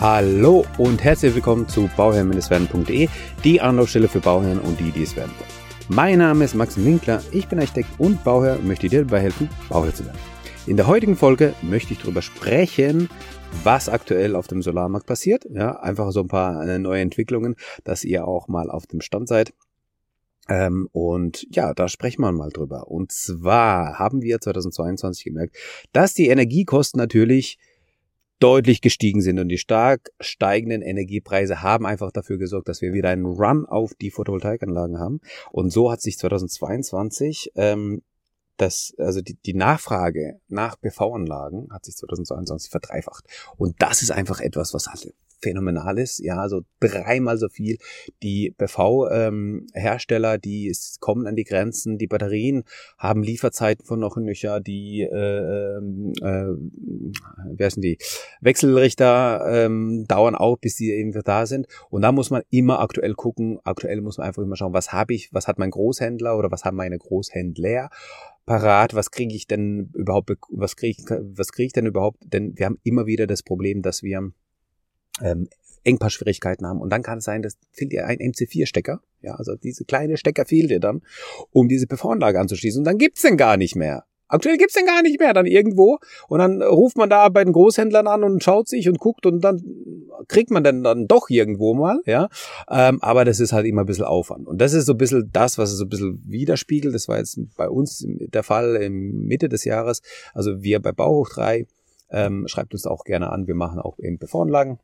Hallo und herzlich willkommen zu bauherrn-werden.de, die Anlaufstelle für Bauherren und die, die es werden wollen. Mein Name ist Max Winkler, ich bin Architekt und Bauherr und möchte dir dabei helfen, Bauherr zu werden. In der heutigen Folge möchte ich darüber sprechen, was aktuell auf dem Solarmarkt passiert. Ja, einfach so ein paar äh, neue Entwicklungen, dass ihr auch mal auf dem Stand seid. Ähm, und ja, da sprechen wir mal drüber. Und zwar haben wir 2022 gemerkt, dass die Energiekosten natürlich deutlich gestiegen sind und die stark steigenden Energiepreise haben einfach dafür gesorgt, dass wir wieder einen Run auf die Photovoltaikanlagen haben. Und so hat sich 2022 ähm, das, also die, die Nachfrage nach PV-Anlagen hat sich 2022 verdreifacht. Und das ist einfach etwas, was halt phänomenal ist. Ja, also dreimal so viel. Die PV-Hersteller, ähm, die kommen an die Grenzen. Die Batterien haben Lieferzeiten von noch nöcher. Die, äh, ähm, äh, wer sind die? Wechselrichter ähm, dauern auch, bis sie eben da sind. Und da muss man immer aktuell gucken. Aktuell muss man einfach immer schauen, was habe ich, was hat mein Großhändler oder was haben meine Großhändler parat, was kriege ich denn überhaupt, was kriege ich, was kriege ich denn überhaupt, denn wir haben immer wieder das Problem, dass wir ähm, Engpassschwierigkeiten haben. Und dann kann es sein, dass fehlt dir ein MC4-Stecker. Ja, also diese kleine Stecker fehlt dir dann, um diese PV-Anlage anzuschließen. Und dann gibt's den gar nicht mehr. Aktuell gibt's den gar nicht mehr dann irgendwo. Und dann ruft man da bei den Großhändlern an und schaut sich und guckt und dann kriegt man dann, dann doch irgendwo mal, ja. Ähm, aber das ist halt immer ein bisschen Aufwand. Und das ist so ein bisschen das, was es so ein bisschen widerspiegelt. Das war jetzt bei uns der Fall im Mitte des Jahres. Also wir bei Bauhoch 3, ähm, schreibt uns auch gerne an. Wir machen auch eben PV-Anlagen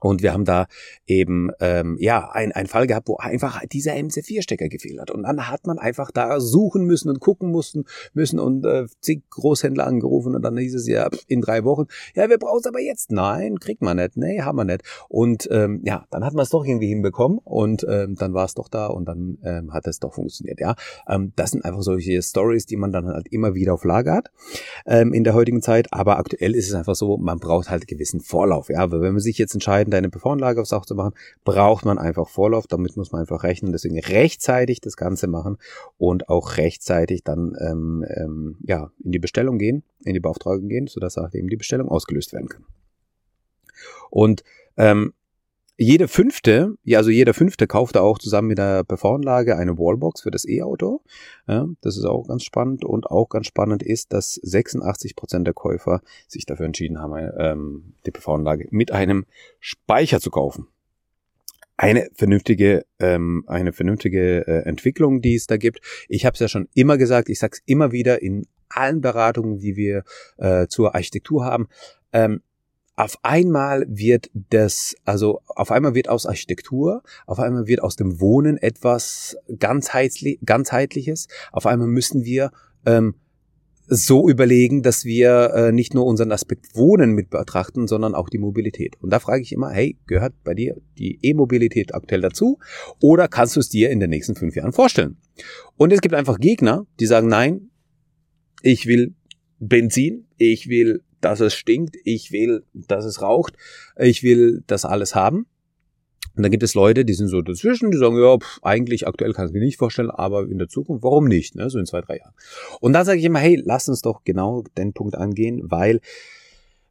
und wir haben da eben ähm, ja ein, ein Fall gehabt, wo einfach dieser MC4-Stecker gefehlt hat. Und dann hat man einfach da suchen müssen und gucken mussten müssen und äh, zig Großhändler angerufen und dann hieß es ja in drei Wochen, ja, wir brauchen es aber jetzt. Nein, kriegt man nicht. Nee, haben wir nicht. Und ähm, ja, dann hat man es doch irgendwie hinbekommen und ähm, dann war es doch da und dann ähm, hat es doch funktioniert. Ja, ähm, das sind einfach solche Stories, die man dann halt immer wieder auf Lager hat ähm, in der heutigen Zeit. Aber aktuell ist es einfach so, man braucht halt gewissen Vorlauf. Ja, weil wenn man sich jetzt entscheidet, entscheiden, deine PV-Anlage aufs Dach zu machen, braucht man einfach Vorlauf. Damit muss man einfach rechnen. Deswegen rechtzeitig das Ganze machen und auch rechtzeitig dann ähm, ähm, ja in die Bestellung gehen, in die Beauftragung gehen, sodass auch eben die Bestellung ausgelöst werden kann. Und ähm, jede fünfte, ja, also jeder fünfte kauft auch zusammen mit der PV-Anlage eine Wallbox für das E-Auto. Ja, das ist auch ganz spannend und auch ganz spannend ist, dass 86 Prozent der Käufer sich dafür entschieden haben, ähm, die PV-Anlage mit einem Speicher zu kaufen. Eine vernünftige, ähm, eine vernünftige äh, Entwicklung, die es da gibt. Ich habe es ja schon immer gesagt, ich sage es immer wieder in allen Beratungen, die wir äh, zur Architektur haben. Ähm, auf einmal wird das, also auf einmal wird aus Architektur, auf einmal wird aus dem Wohnen etwas ganzheitlich, ganzheitliches. Auf einmal müssen wir ähm, so überlegen, dass wir äh, nicht nur unseren Aspekt Wohnen mit betrachten, sondern auch die Mobilität. Und da frage ich immer, hey, gehört bei dir die E-Mobilität aktuell dazu? Oder kannst du es dir in den nächsten fünf Jahren vorstellen? Und es gibt einfach Gegner, die sagen, nein, ich will Benzin, ich will dass es stinkt, ich will, dass es raucht, ich will das alles haben. Und dann gibt es Leute, die sind so dazwischen, die sagen, ja, pff, eigentlich aktuell kann ich mir nicht vorstellen, aber in der Zukunft, warum nicht, ne? so in zwei, drei Jahren. Und da sage ich immer, hey, lass uns doch genau den Punkt angehen, weil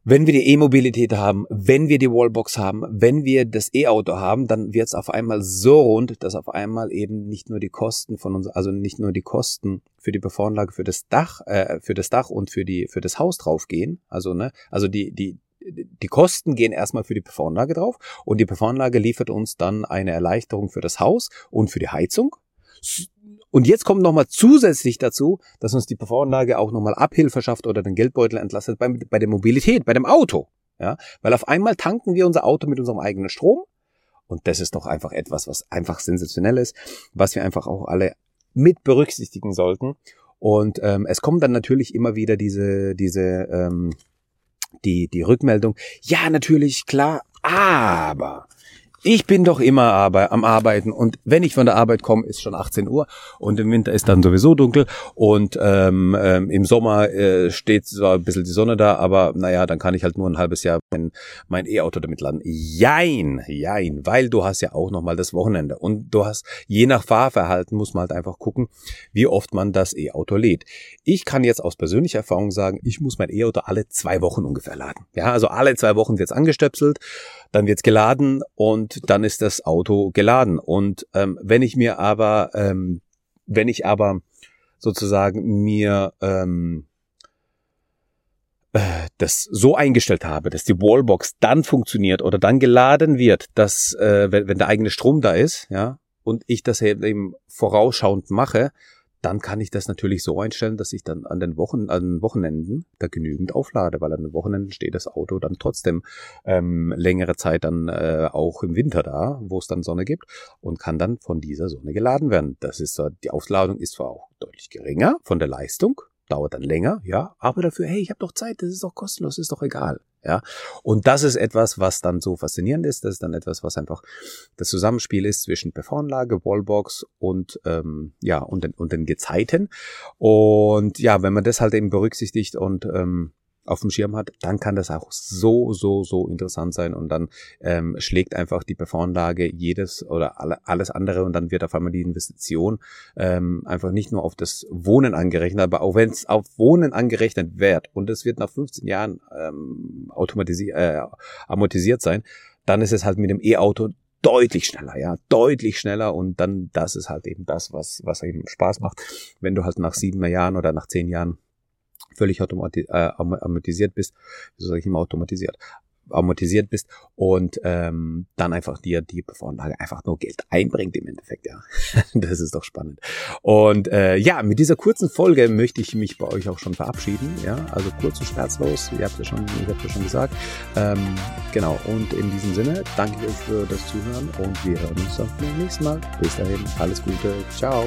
wenn wir die E-Mobilität haben, wenn wir die Wallbox haben, wenn wir das E-Auto haben, dann wird es auf einmal so rund, dass auf einmal eben nicht nur die Kosten von uns, also nicht nur die Kosten für die PV-Anlage für das Dach, äh, für das Dach und für die für das Haus draufgehen. Also ne, also die die die Kosten gehen erstmal für die PV-Anlage drauf und die PV-Anlage liefert uns dann eine Erleichterung für das Haus und für die Heizung und jetzt kommt nochmal zusätzlich dazu, dass uns die PV-Anlage auch nochmal Abhilfe schafft oder den Geldbeutel entlastet bei, bei der Mobilität, bei dem Auto. Ja, weil auf einmal tanken wir unser Auto mit unserem eigenen Strom. Und das ist doch einfach etwas, was einfach sensationell ist, was wir einfach auch alle mit berücksichtigen sollten. Und ähm, es kommt dann natürlich immer wieder diese, diese, ähm, die, die Rückmeldung. Ja, natürlich, klar, aber ich bin doch immer am Arbeiten und wenn ich von der Arbeit komme, ist schon 18 Uhr und im Winter ist dann sowieso dunkel und ähm, ähm, im Sommer äh, steht zwar ein bisschen die Sonne da, aber naja, dann kann ich halt nur ein halbes Jahr mein, mein E-Auto damit laden. Jein, jein, weil du hast ja auch nochmal das Wochenende und du hast, je nach Fahrverhalten muss man halt einfach gucken, wie oft man das E-Auto lädt. Ich kann jetzt aus persönlicher Erfahrung sagen, ich muss mein E-Auto alle zwei Wochen ungefähr laden. Ja, also alle zwei Wochen wird's angestöpselt, dann wird's geladen und dann ist das Auto geladen. Und ähm, wenn ich mir aber, ähm, wenn ich aber sozusagen mir ähm, äh, das so eingestellt habe, dass die Wallbox dann funktioniert oder dann geladen wird, dass äh, wenn, wenn der eigene Strom da ist, ja, und ich das eben vorausschauend mache, dann kann ich das natürlich so einstellen, dass ich dann an den Wochen, an Wochenenden da genügend auflade, weil an den Wochenenden steht das Auto dann trotzdem ähm, längere Zeit dann äh, auch im Winter da, wo es dann Sonne gibt und kann dann von dieser Sonne geladen werden. Das ist die Aufladung ist zwar auch deutlich geringer von der Leistung, dauert dann länger, ja, aber dafür, hey, ich habe doch Zeit, das ist doch kostenlos, ist doch egal, ja. Und das ist etwas, was dann so faszinierend ist, das ist dann etwas, was einfach das Zusammenspiel ist zwischen PV-Anlage, Wallbox und ähm, ja und den, und den Gezeiten. Und ja, wenn man das halt eben berücksichtigt und ähm, auf dem Schirm hat, dann kann das auch so, so, so interessant sein und dann ähm, schlägt einfach die PV-Anlage jedes oder alle, alles andere und dann wird auf einmal die Investition ähm, einfach nicht nur auf das Wohnen angerechnet, aber auch wenn es auf Wohnen angerechnet wird und es wird nach 15 Jahren ähm, automatisiert, äh, amortisiert sein, dann ist es halt mit dem E-Auto deutlich schneller, ja, deutlich schneller und dann das ist halt eben das, was was eben Spaß macht, wenn du halt nach sieben Jahren oder nach zehn Jahren völlig automati äh, automatisiert bist, wieso sage ich immer automatisiert, amortisiert bist und ähm, dann einfach dir die PV-Anlage einfach nur Geld einbringt im Endeffekt, ja. das ist doch spannend. Und äh, ja, mit dieser kurzen Folge möchte ich mich bei euch auch schon verabschieden, ja. Also kurz und schmerzlos, ihr habt ja schon, ihr habt ja schon gesagt. Ähm, genau, und in diesem Sinne danke ich euch für das Zuhören und wir hören uns dann beim nächsten Mal. Bis dahin, alles Gute, ciao.